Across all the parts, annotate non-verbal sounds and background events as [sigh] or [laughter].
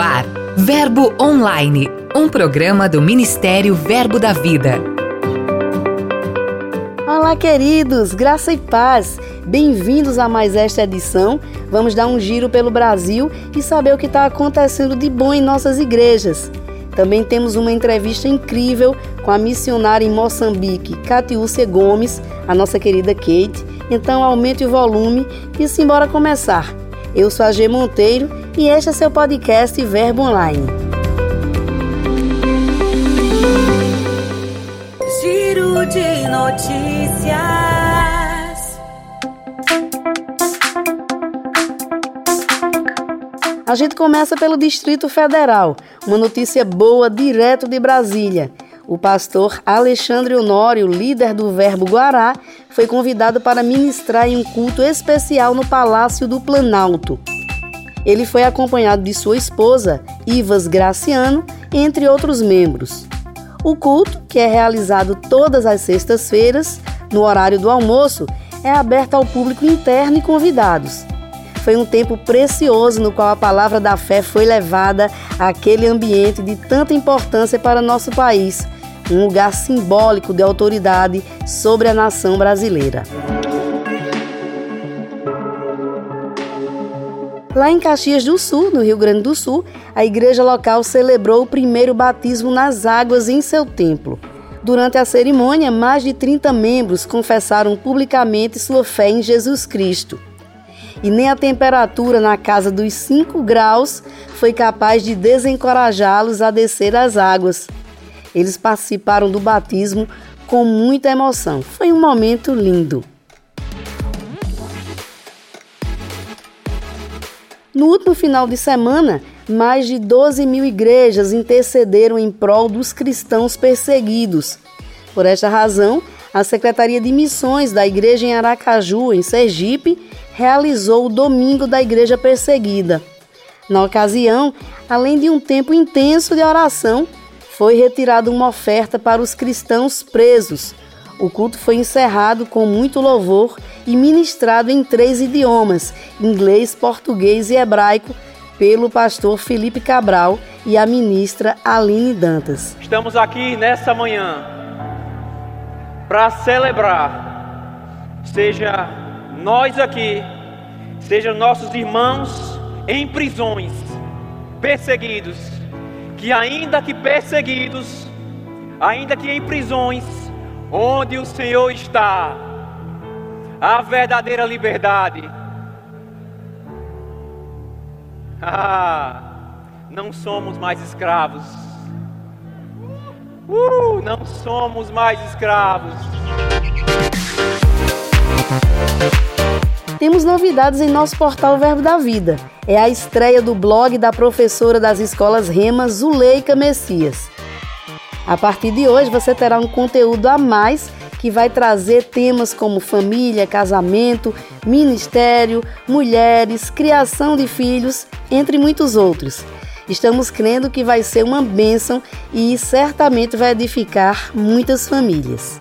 ar, Verbo Online, um programa do Ministério Verbo da Vida. Olá, queridos, graça e paz. Bem-vindos a mais esta edição. Vamos dar um giro pelo Brasil e saber o que está acontecendo de bom em nossas igrejas. Também temos uma entrevista incrível com a missionária em Moçambique, Catiúcia Gomes, a nossa querida Kate. Então aumente o volume e simbora começar. Eu sou a G Monteiro e este é seu podcast Verbo Online. Giro de notícias. A gente começa pelo Distrito Federal. Uma notícia boa direto de Brasília. O pastor Alexandre Honório, líder do Verbo Guará, foi convidado para ministrar em um culto especial no Palácio do Planalto. Ele foi acompanhado de sua esposa, Ivas Graciano, entre outros membros. O culto, que é realizado todas as sextas-feiras, no horário do almoço, é aberto ao público interno e convidados. Foi um tempo precioso no qual a palavra da fé foi levada àquele ambiente de tanta importância para nosso país, um lugar simbólico de autoridade sobre a nação brasileira. Lá em Caxias do Sul, no Rio Grande do Sul, a igreja local celebrou o primeiro batismo nas águas em seu templo. Durante a cerimônia, mais de 30 membros confessaram publicamente sua fé em Jesus Cristo. E nem a temperatura na casa dos 5 graus foi capaz de desencorajá-los a descer as águas. Eles participaram do batismo com muita emoção. Foi um momento lindo. No último final de semana, mais de 12 mil igrejas intercederam em prol dos cristãos perseguidos. Por esta razão, a Secretaria de Missões da Igreja em Aracaju, em Sergipe, realizou o Domingo da Igreja Perseguida. Na ocasião, além de um tempo intenso de oração, foi retirada uma oferta para os cristãos presos. O culto foi encerrado com muito louvor e ministrado em três idiomas: inglês, português e hebraico, pelo pastor Felipe Cabral e a ministra Aline Dantas. Estamos aqui nessa manhã para celebrar, seja nós aqui, seja nossos irmãos em prisões, perseguidos, que ainda que perseguidos, ainda que em prisões, onde o Senhor está, a verdadeira liberdade. [laughs] Ah, não somos mais escravos. Uh, não somos mais escravos. Novidades em nosso portal Verbo da Vida. É a estreia do blog da professora das escolas Rema, Zuleika Messias. A partir de hoje você terá um conteúdo a mais que vai trazer temas como família, casamento, ministério, mulheres, criação de filhos, entre muitos outros. Estamos crendo que vai ser uma bênção e certamente vai edificar muitas famílias.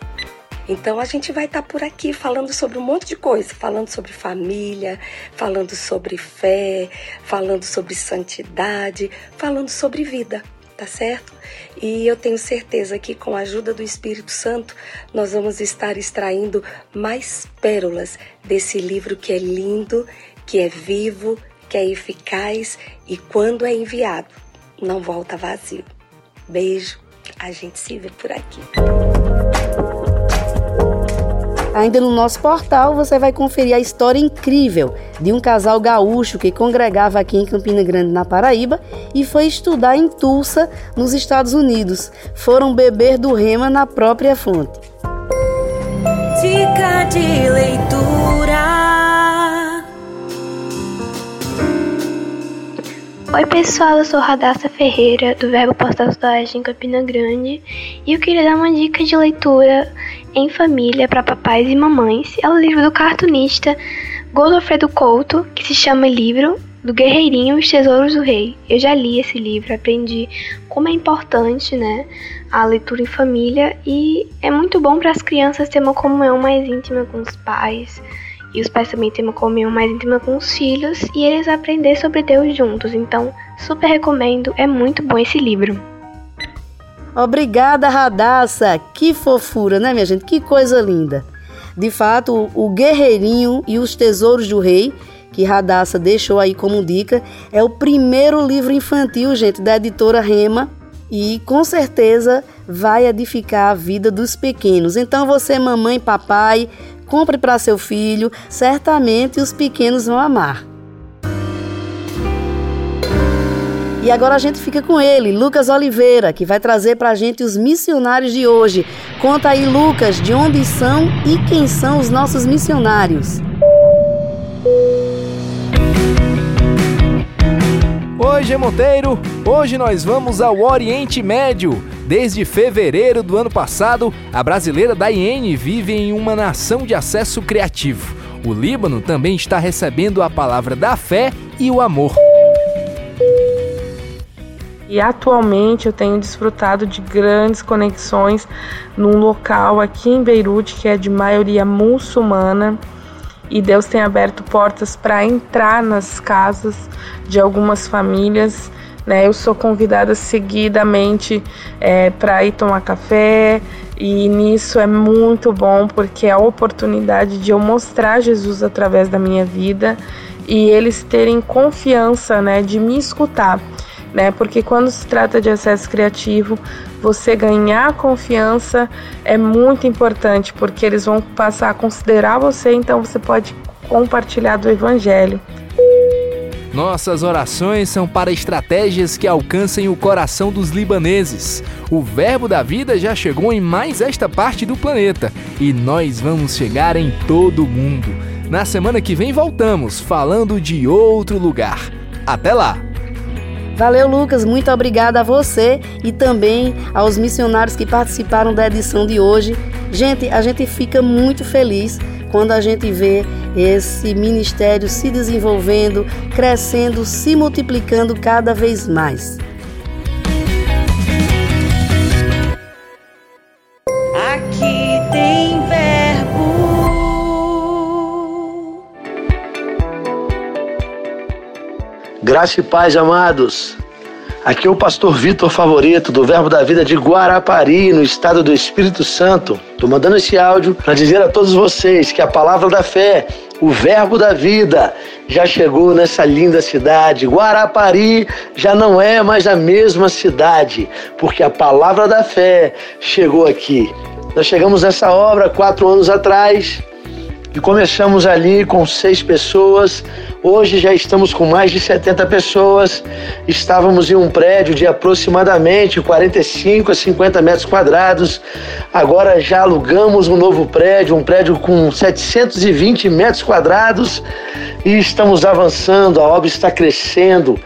Então a gente vai estar tá por aqui falando sobre um monte de coisa, falando sobre família, falando sobre fé, falando sobre santidade, falando sobre vida, tá certo? E eu tenho certeza que com a ajuda do Espírito Santo nós vamos estar extraindo mais pérolas desse livro que é lindo, que é vivo, que é eficaz e quando é enviado não volta vazio. Beijo, a gente se vê por aqui. Ainda no nosso portal você vai conferir a história incrível de um casal gaúcho que congregava aqui em Campina Grande, na Paraíba, e foi estudar em Tulsa, nos Estados Unidos. Foram beber do rema na própria fonte. Dica de leitura. Oi pessoal, eu sou Radassa Ferreira do Verbo Postal Cidade em Campina Grande e eu queria dar uma dica de leitura em família para papais e mamães. É o livro do cartunista Godofredo Couto, que se chama Livro do Guerreirinho e os Tesouros do Rei. Eu já li esse livro, aprendi como é importante, né, a leitura em família e é muito bom para as crianças ter uma comunhão mais íntima com os pais e os pais também têm uma comunhão mais íntima com os filhos e eles aprender sobre Deus juntos. Então, Super recomendo, é muito bom esse livro. Obrigada, Radassa. Que fofura, né, minha gente? Que coisa linda. De fato, o Guerreirinho e os Tesouros do Rei, que Radassa deixou aí como dica, é o primeiro livro infantil, gente, da editora Rema e com certeza vai edificar a vida dos pequenos. Então, você, mamãe papai, compre para seu filho, certamente os pequenos vão amar. E agora a gente fica com ele, Lucas Oliveira, que vai trazer para a gente os missionários de hoje. Conta aí, Lucas, de onde são e quem são os nossos missionários. Oi, G Monteiro! Hoje nós vamos ao Oriente Médio. Desde fevereiro do ano passado, a brasileira Daiane vive em uma nação de acesso criativo. O Líbano também está recebendo a palavra da fé e o amor. E atualmente eu tenho desfrutado de grandes conexões num local aqui em Beirute que é de maioria muçulmana. E Deus tem aberto portas para entrar nas casas de algumas famílias. Né? Eu sou convidada seguidamente é, para ir tomar café, e nisso é muito bom porque é a oportunidade de eu mostrar Jesus através da minha vida e eles terem confiança né, de me escutar né? Porque quando se trata de acesso criativo, você ganhar confiança é muito importante, porque eles vão passar a considerar você, então você pode compartilhar do evangelho. Nossas orações são para estratégias que alcancem o coração dos libaneses. O Verbo da Vida já chegou em mais esta parte do planeta e nós vamos chegar em todo o mundo. Na semana que vem voltamos falando de outro lugar. Até lá! Valeu, Lucas. Muito obrigada a você e também aos missionários que participaram da edição de hoje. Gente, a gente fica muito feliz quando a gente vê esse ministério se desenvolvendo, crescendo, se multiplicando cada vez mais. Aqui tem verbo. Graça e paz, amados. Aqui é o pastor Vitor Favorito, do Verbo da Vida de Guarapari, no estado do Espírito Santo. Estou mandando esse áudio para dizer a todos vocês que a palavra da fé, o Verbo da Vida, já chegou nessa linda cidade. Guarapari já não é mais a mesma cidade, porque a palavra da fé chegou aqui. Nós chegamos nessa obra quatro anos atrás e começamos ali com seis pessoas. Hoje já estamos com mais de 70 pessoas. Estávamos em um prédio de aproximadamente 45 a 50 metros quadrados. Agora já alugamos um novo prédio, um prédio com 720 metros quadrados e estamos avançando. A obra está crescendo.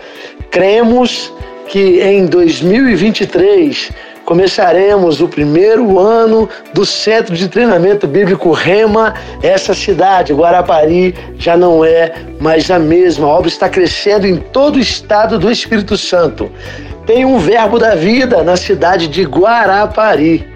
Cremos que em 2023 começaremos o primeiro ano do Centro de Treinamento Bíblico Rema. Essa cidade, Guarapari, já não é mais a mesma. A obra está crescendo em todo o estado do Espírito Santo. Tem um verbo da vida na cidade de Guarapari.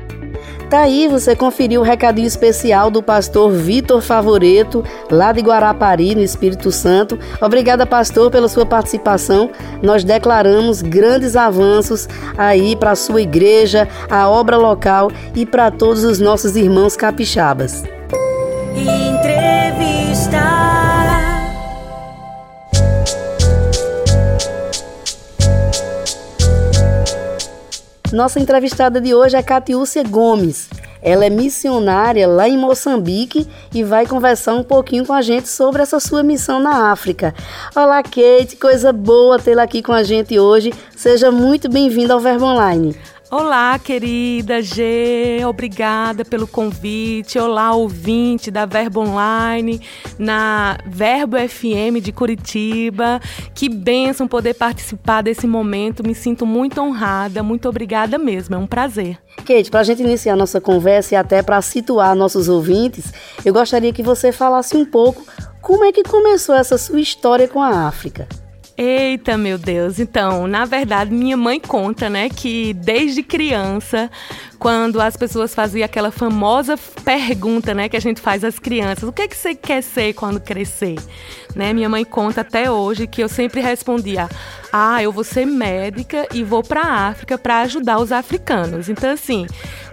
Tá aí, você conferiu o recadinho especial do pastor Vitor Favoreto, lá de Guarapari, no Espírito Santo. Obrigada, pastor, pela sua participação. Nós declaramos grandes avanços aí para a sua igreja, a obra local e para todos os nossos irmãos capixabas. Nossa entrevistada de hoje é Catiúcia Gomes. Ela é missionária lá em Moçambique e vai conversar um pouquinho com a gente sobre essa sua missão na África. Olá, Kate, coisa boa tê-la aqui com a gente hoje. Seja muito bem-vinda ao Verbo Online. Olá, querida G, obrigada pelo convite. Olá, ouvinte da Verbo Online, na Verbo FM de Curitiba. Que bênção poder participar desse momento. Me sinto muito honrada. Muito obrigada mesmo. É um prazer. Kate, para a gente iniciar nossa conversa e até para situar nossos ouvintes, eu gostaria que você falasse um pouco como é que começou essa sua história com a África. Eita, meu Deus. Então, na verdade, minha mãe conta, né, que desde criança, quando as pessoas faziam aquela famosa pergunta, né, que a gente faz às crianças: "O que é que você quer ser quando crescer?", né? Minha mãe conta até hoje que eu sempre respondia: "Ah, eu vou ser médica e vou para a África para ajudar os africanos". Então, assim,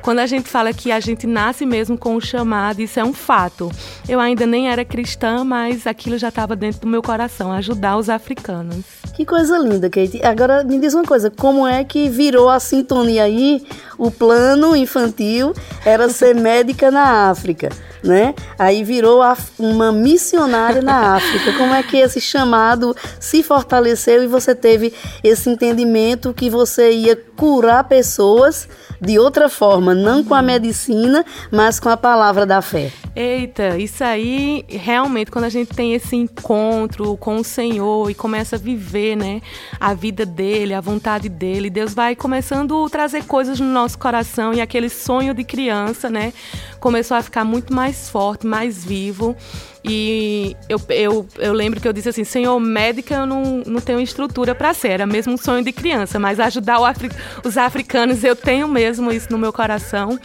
quando a gente fala que a gente nasce mesmo com o chamado, isso é um fato. Eu ainda nem era cristã, mas aquilo já estava dentro do meu coração, ajudar os africanos. Que coisa linda, Kate. Agora me diz uma coisa, como é que virou a sintonia aí? O plano infantil era ser médica na África, né? Aí virou uma missionária na África. Como é que esse chamado se fortaleceu e você teve esse entendimento que você ia curar pessoas de outra forma, não com a medicina, mas com a palavra da fé. Eita, isso aí realmente quando a gente tem esse encontro com o Senhor e começa a viver, né, a vida dele, a vontade dele, Deus vai começando a trazer coisas no nosso coração e aquele sonho de criança, né, começou a ficar muito mais forte, mais vivo. E eu, eu, eu lembro que eu disse assim: Senhor, médica eu não, não tenho estrutura para ser, era mesmo um sonho de criança, mas ajudar Afri os africanos eu tenho mesmo isso no meu coração.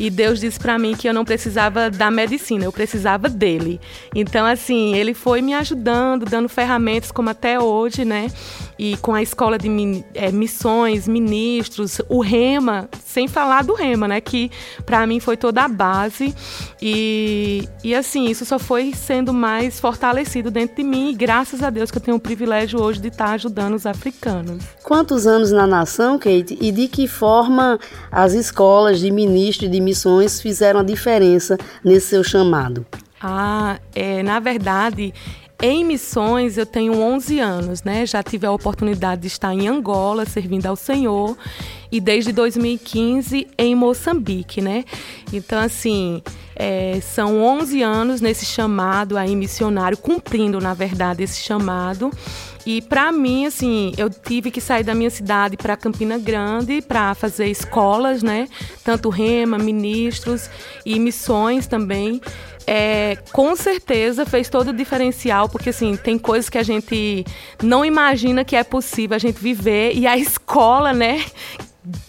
E Deus disse para mim que eu não precisava da medicina, eu precisava dele. Então, assim, ele foi me ajudando, dando ferramentas, como até hoje, né? E com a escola de é, missões, ministros, o Rema, sem falar do Rema, né? Que para mim foi toda a base. E, e assim, isso só foi sendo mais fortalecido dentro de mim. E graças a Deus que eu tenho o privilégio hoje de estar ajudando os africanos. Quantos anos na nação, Kate? E de que forma as escolas de ministro e de missões fizeram a diferença nesse seu chamado? Ah, é, na verdade, em missões eu tenho 11 anos, né? Já tive a oportunidade de estar em Angola servindo ao Senhor e desde 2015 em Moçambique, né? Então assim, é, são 11 anos nesse chamado aí missionário, cumprindo na verdade esse chamado. E para mim, assim, eu tive que sair da minha cidade para Campina Grande para fazer escolas, né? Tanto Rema, ministros e missões também. É, com certeza fez todo o diferencial, porque assim, tem coisas que a gente não imagina que é possível a gente viver, e a [laughs] escola, né,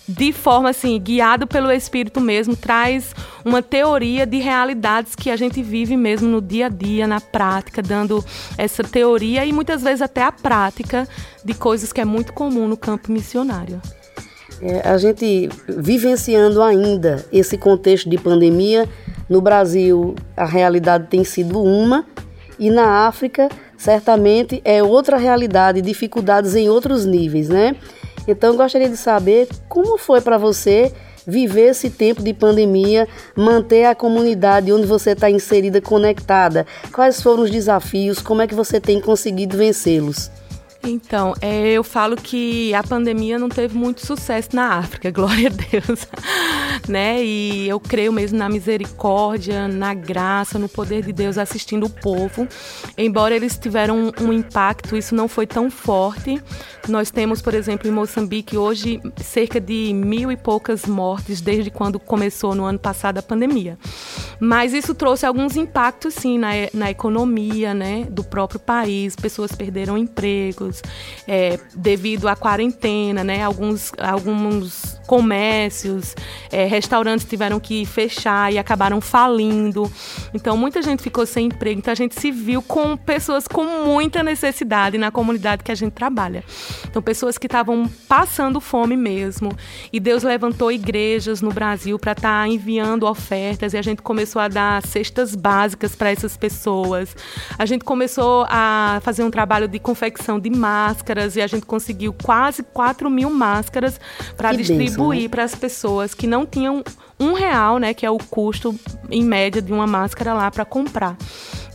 de forma assim, guiado pelo Espírito mesmo, traz uma teoria de realidades que a gente vive mesmo no dia a dia, na prática, dando essa teoria e muitas vezes até a prática de coisas que é muito comum no campo missionário. É, a gente vivenciando ainda esse contexto de pandemia, no Brasil a realidade tem sido uma e na África certamente é outra realidade, dificuldades em outros níveis, né? Então, gostaria de saber como foi para você viver esse tempo de pandemia, manter a comunidade onde você está inserida conectada. Quais foram os desafios? Como é que você tem conseguido vencê-los? Então, é, eu falo que a pandemia não teve muito sucesso na África, [laughs] glória a Deus. né? E eu creio mesmo na misericórdia, na graça, no poder de Deus assistindo o povo. Embora eles tiveram um, um impacto, isso não foi tão forte. Nós temos, por exemplo, em Moçambique hoje cerca de mil e poucas mortes desde quando começou no ano passado a pandemia. Mas isso trouxe alguns impactos, sim, na, na economia né, do próprio país. Pessoas perderam empregos é, devido à quarentena, né? Alguns, alguns comércios, é, restaurantes tiveram que fechar e acabaram falindo. Então, muita gente ficou sem emprego. Então, a gente se viu com pessoas com muita necessidade na comunidade que a gente trabalha. Então, pessoas que estavam passando fome mesmo. E Deus levantou igrejas no Brasil para estar tá enviando ofertas e a gente começou a dar cestas básicas para essas pessoas. A gente começou a fazer um trabalho de confecção de máscaras e a gente conseguiu quase 4 mil máscaras para distribuir né? para as pessoas que não tinham um real, né, que é o custo em média de uma máscara lá para comprar.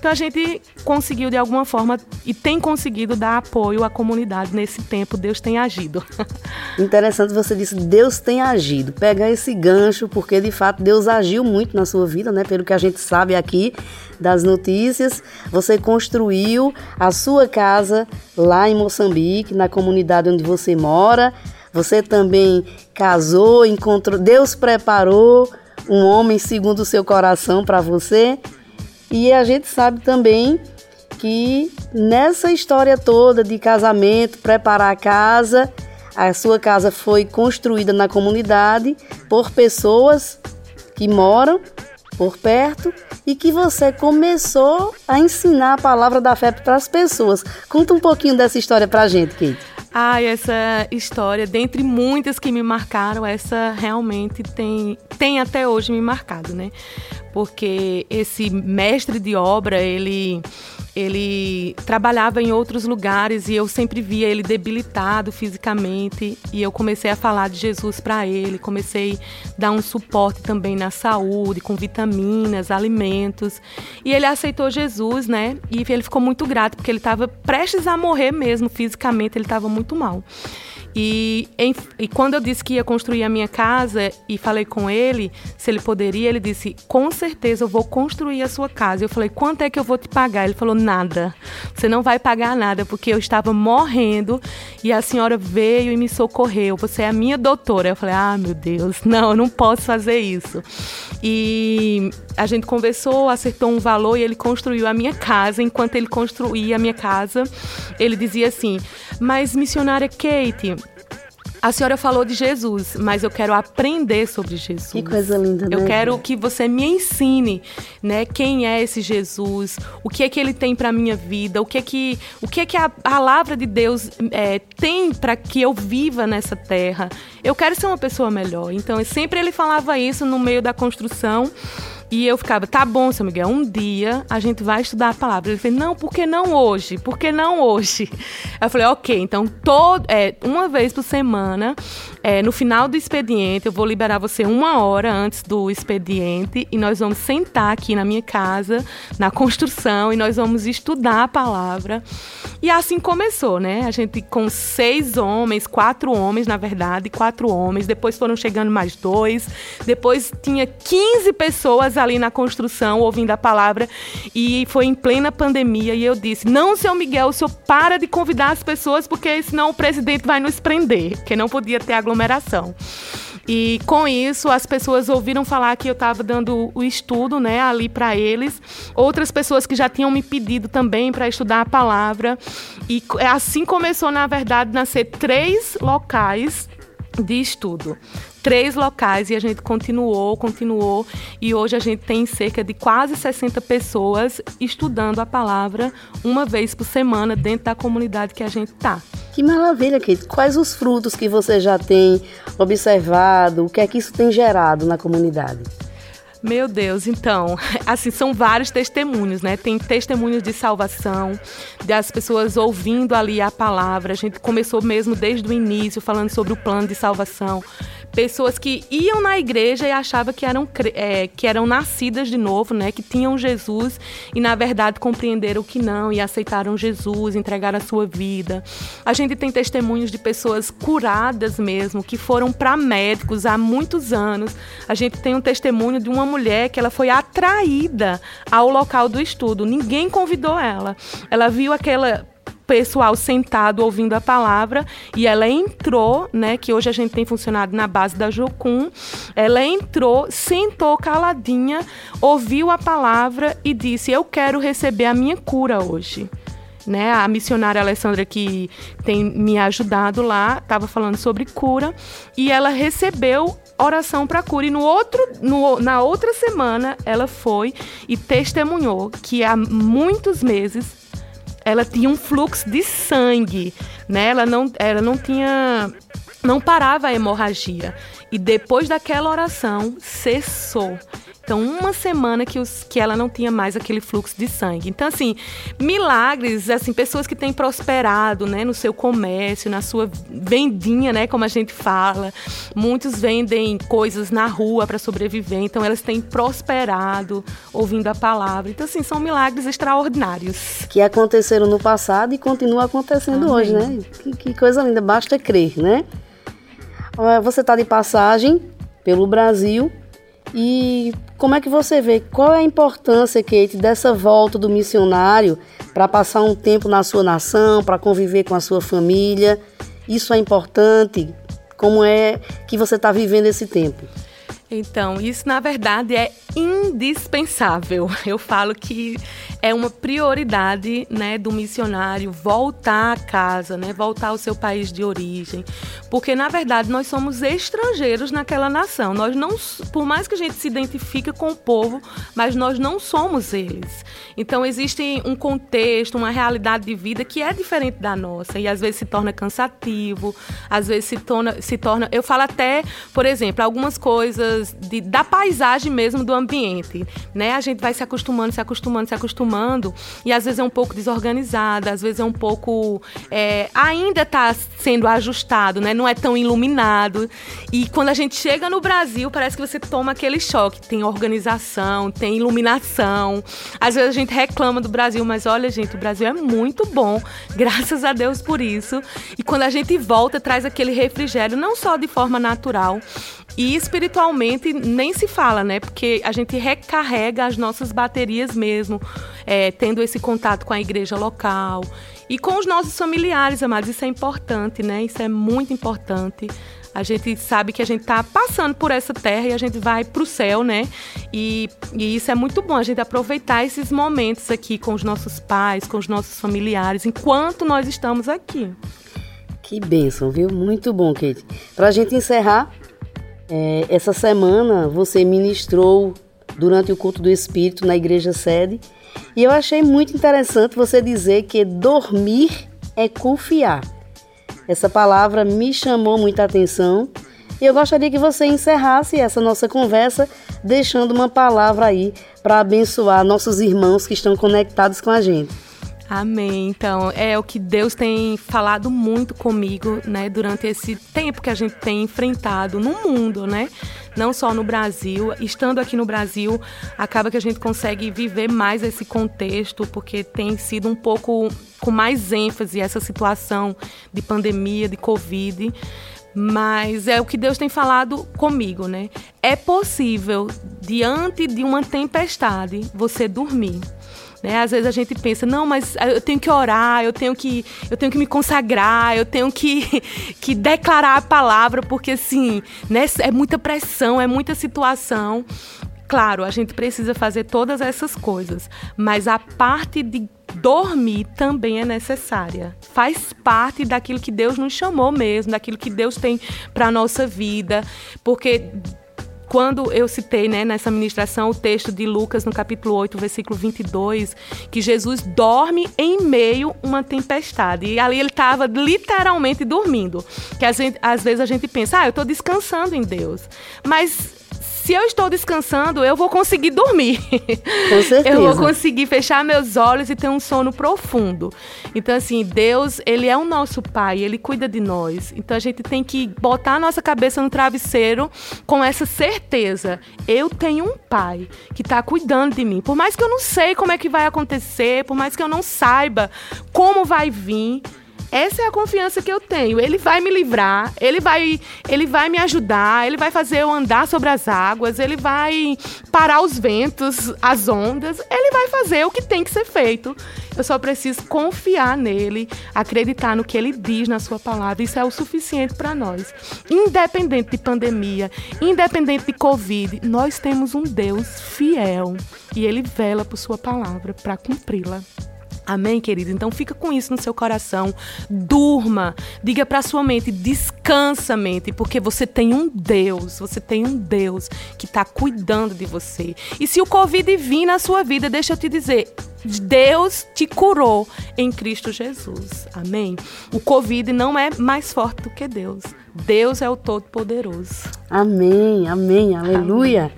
Então a gente conseguiu de alguma forma e tem conseguido dar apoio à comunidade nesse tempo. Deus tem agido. [laughs] Interessante você disse Deus tem agido. Pegar esse gancho porque de fato Deus agiu muito na sua vida, né? Pelo que a gente sabe aqui das notícias, você construiu a sua casa lá em Moçambique, na comunidade onde você mora. Você também casou, encontrou, Deus preparou um homem segundo o seu coração para você. E a gente sabe também que nessa história toda de casamento, preparar a casa, a sua casa foi construída na comunidade por pessoas que moram por perto e que você começou a ensinar a palavra da fé para as pessoas. Conta um pouquinho dessa história para a gente, Kate. Ah, essa história, dentre muitas que me marcaram, essa realmente tem, tem até hoje me marcado, né? Porque esse mestre de obra, ele ele trabalhava em outros lugares e eu sempre via ele debilitado fisicamente e eu comecei a falar de Jesus para ele, comecei a dar um suporte também na saúde, com vitaminas, alimentos. E ele aceitou Jesus, né? E ele ficou muito grato porque ele estava prestes a morrer mesmo fisicamente, ele estava muito mal. E, em, e quando eu disse que ia construir a minha casa e falei com ele se ele poderia, ele disse: Com certeza eu vou construir a sua casa. Eu falei: Quanto é que eu vou te pagar? Ele falou: Nada. Você não vai pagar nada, porque eu estava morrendo e a senhora veio e me socorreu. Você é a minha doutora. Eu falei: Ah, meu Deus, [laughs] não, eu não posso fazer isso. E a gente conversou, acertou um valor e ele construiu a minha casa. Enquanto ele construía a minha casa, ele dizia assim: Mas missionária Kate a senhora falou de Jesus, mas eu quero aprender sobre Jesus. Que coisa linda, Eu né? quero que você me ensine, né, quem é esse Jesus, o que é que ele tem para minha vida, o que é que, o que é que a palavra de Deus é, tem para que eu viva nessa terra. Eu quero ser uma pessoa melhor. Então, sempre ele falava isso no meio da construção. E eu ficava, tá bom, seu Miguel, um dia a gente vai estudar a palavra. Ele falou, não, por que não hoje? Por que não hoje? Eu falei, ok, então todo, é, uma vez por semana, é, no final do expediente, eu vou liberar você uma hora antes do expediente e nós vamos sentar aqui na minha casa, na construção, e nós vamos estudar a palavra. E assim começou, né? A gente com seis homens, quatro homens, na verdade, quatro homens. Depois foram chegando mais dois. Depois tinha 15 pessoas ali na construção ouvindo a palavra. E foi em plena pandemia. E eu disse: Não, seu Miguel, o senhor para de convidar as pessoas, porque senão o presidente vai nos prender. Porque não podia ter aglomeração. E com isso, as pessoas ouviram falar que eu estava dando o estudo, né, ali para eles. Outras pessoas que já tinham me pedido também para estudar a palavra. E assim começou, na verdade, nascer três locais de estudo. Três locais e a gente continuou, continuou. E hoje a gente tem cerca de quase 60 pessoas estudando a palavra uma vez por semana dentro da comunidade que a gente está. Que maravilha, Kate. Quais os frutos que você já tem observado? O que é que isso tem gerado na comunidade? Meu Deus, então, [laughs] assim, são vários testemunhos, né? Tem testemunhos de salvação, das pessoas ouvindo ali a palavra. A gente começou mesmo desde o início falando sobre o plano de salvação pessoas que iam na igreja e achavam que eram, é, que eram nascidas de novo, né? Que tinham Jesus e, na verdade, compreenderam que não e aceitaram Jesus, entregaram a sua vida. A gente tem testemunhos de pessoas curadas mesmo, que foram para médicos há muitos anos. A gente tem um testemunho de uma mulher que ela foi atraída ao local do estudo. Ninguém convidou ela. Ela viu aquela pessoal sentado ouvindo a palavra. E ela entrou, né, que hoje a gente tem funcionado na base da Jocum, ela entrou, sentou caladinha, ouviu a palavra e disse: "Eu quero receber a minha cura hoje". Né, a missionária Alessandra que tem me ajudado lá, estava falando sobre cura. E ela recebeu oração para cura. E no outro no, na outra semana ela foi e testemunhou que há muitos meses ela tinha um fluxo de sangue, né? Ela não, ela não tinha, não parava a hemorragia. E depois daquela oração, cessou. Então, uma semana que, os, que ela não tinha mais aquele fluxo de sangue. Então, assim, milagres, assim, pessoas que têm prosperado, né, no seu comércio, na sua vendinha, né, como a gente fala. Muitos vendem coisas na rua para sobreviver, então elas têm prosperado ouvindo a palavra. Então, assim, são milagres extraordinários. Que aconteceram no passado e continuam acontecendo Amém. hoje, né? Que, que coisa linda, basta crer, né? Você está de passagem pelo Brasil e como é que você vê? Qual é a importância, Kate, dessa volta do missionário para passar um tempo na sua nação, para conviver com a sua família? Isso é importante? Como é que você está vivendo esse tempo? Então, isso na verdade é indispensável. [laughs] Eu falo que é uma prioridade, né, do missionário voltar a casa, né, voltar ao seu país de origem, porque na verdade nós somos estrangeiros naquela nação. Nós não, por mais que a gente se identifique com o povo, mas nós não somos eles. Então existe um contexto, uma realidade de vida que é diferente da nossa e às vezes se torna cansativo, às vezes se torna, se torna, eu falo até, por exemplo, algumas coisas de, da paisagem mesmo do ambiente, né? A gente vai se acostumando, se acostumando, se acostumando e às vezes é um pouco desorganizada, às vezes é um pouco é, ainda está sendo ajustado, né? Não é tão iluminado. E quando a gente chega no Brasil parece que você toma aquele choque, tem organização, tem iluminação, às vezes a gente reclama do Brasil, mas olha gente, o Brasil é muito bom, graças a Deus por isso. E quando a gente volta traz aquele refrigério não só de forma natural e espiritualmente nem se fala, né? Porque a gente recarrega as nossas baterias mesmo, é, tendo esse contato com a igreja local e com os nossos familiares, amados. Isso é importante, né? Isso é muito importante. A gente sabe que a gente está passando por essa terra e a gente vai para o céu, né? E, e, isso é muito bom, a gente aproveitar esses momentos aqui com os nossos pais, com os nossos familiares, enquanto nós estamos aqui. Que bênção, viu? Muito bom, Kate. Para a gente encerrar, é, essa semana você ministrou durante o culto do Espírito na igreja sede e eu achei muito interessante você dizer que dormir é confiar. Essa palavra me chamou muita atenção e eu gostaria que você encerrasse essa nossa conversa deixando uma palavra aí para abençoar nossos irmãos que estão conectados com a gente. Amém. Então, é o que Deus tem falado muito comigo, né, durante esse tempo que a gente tem enfrentado no mundo, né? Não só no Brasil. Estando aqui no Brasil, acaba que a gente consegue viver mais esse contexto, porque tem sido um pouco com mais ênfase essa situação de pandemia, de Covid. Mas é o que Deus tem falado comigo, né? É possível, diante de uma tempestade, você dormir. Né? Às vezes a gente pensa, não, mas eu tenho que orar, eu tenho que, eu tenho que me consagrar, eu tenho que, [laughs] que declarar a palavra, porque assim, né, é muita pressão, é muita situação. Claro, a gente precisa fazer todas essas coisas, mas a parte de dormir também é necessária. Faz parte daquilo que Deus nos chamou mesmo, daquilo que Deus tem para nossa vida, porque quando eu citei né, nessa ministração o texto de Lucas no capítulo 8, versículo 22, que Jesus dorme em meio uma tempestade. E ali ele estava literalmente dormindo. Que às vezes a gente pensa, ah, eu estou descansando em Deus. Mas se eu estou descansando, eu vou conseguir dormir. Com [laughs] certeza. eu vou conseguir fechar meus olhos e ter um sono profundo. Então, assim, Deus, Ele é o nosso Pai, Ele cuida de nós. Então, a gente tem que botar a nossa cabeça no travesseiro com essa certeza. Eu tenho um Pai que está cuidando de mim. Por mais que eu não sei como é que vai acontecer, por mais que eu não saiba como vai vir, essa é a confiança que eu tenho. Ele vai me livrar, ele vai, ele vai me ajudar, ele vai fazer eu andar sobre as águas, ele vai parar os ventos, as ondas, ele vai fazer o que tem que ser feito. Eu só preciso confiar nele, acreditar no que ele diz na sua palavra. Isso é o suficiente para nós. Independente de pandemia, independente de Covid, nós temos um Deus fiel e ele vela por sua palavra para cumpri-la. Amém, querido? Então fica com isso no seu coração. Durma. Diga para sua mente, descansa mente, porque você tem um Deus, você tem um Deus que está cuidando de você. E se o Covid vir na sua vida, deixa eu te dizer, Deus te curou em Cristo Jesus. Amém? O Covid não é mais forte do que Deus. Deus é o Todo-Poderoso. Amém, amém, aleluia. Amém.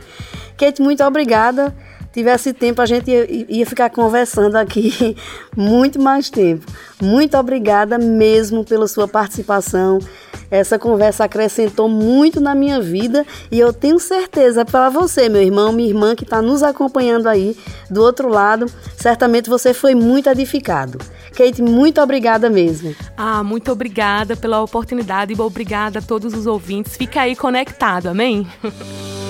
Kate, muito obrigada tivesse tempo, a gente ia, ia, ficar conversando aqui [laughs] muito mais tempo. Muito obrigada mesmo pela sua participação. Essa conversa acrescentou muito na minha vida e eu tenho certeza para você, meu irmão, minha irmã que está nos acompanhando aí do outro lado, certamente você foi muito edificado. Kate, muito obrigada mesmo. Ah, muito obrigada pela oportunidade e obrigada a todos os ouvintes. Fica aí conectado, amém? [laughs]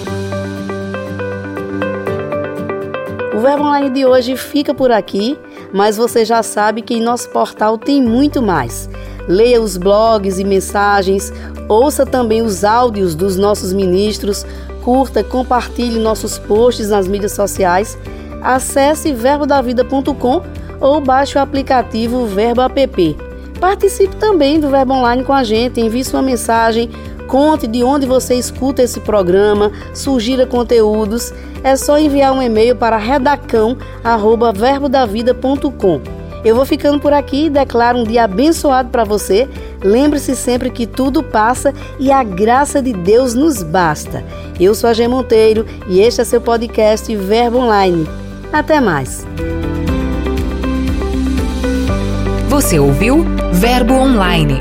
O Verbo Online de hoje fica por aqui, mas você já sabe que em nosso portal tem muito mais. Leia os blogs e mensagens, ouça também os áudios dos nossos ministros, curta, compartilhe nossos posts nas mídias sociais. Acesse verbodavida.com ou baixe o aplicativo Verbo App. Participe também do Verbo Online com a gente, envie sua mensagem, conte de onde você escuta esse programa, sugira conteúdos. É só enviar um e-mail para redacão@verbodavida.com. Eu vou ficando por aqui e declaro um dia abençoado para você. Lembre-se sempre que tudo passa e a graça de Deus nos basta. Eu sou a G Monteiro e este é seu podcast Verbo Online. Até mais. Você ouviu Verbo Online,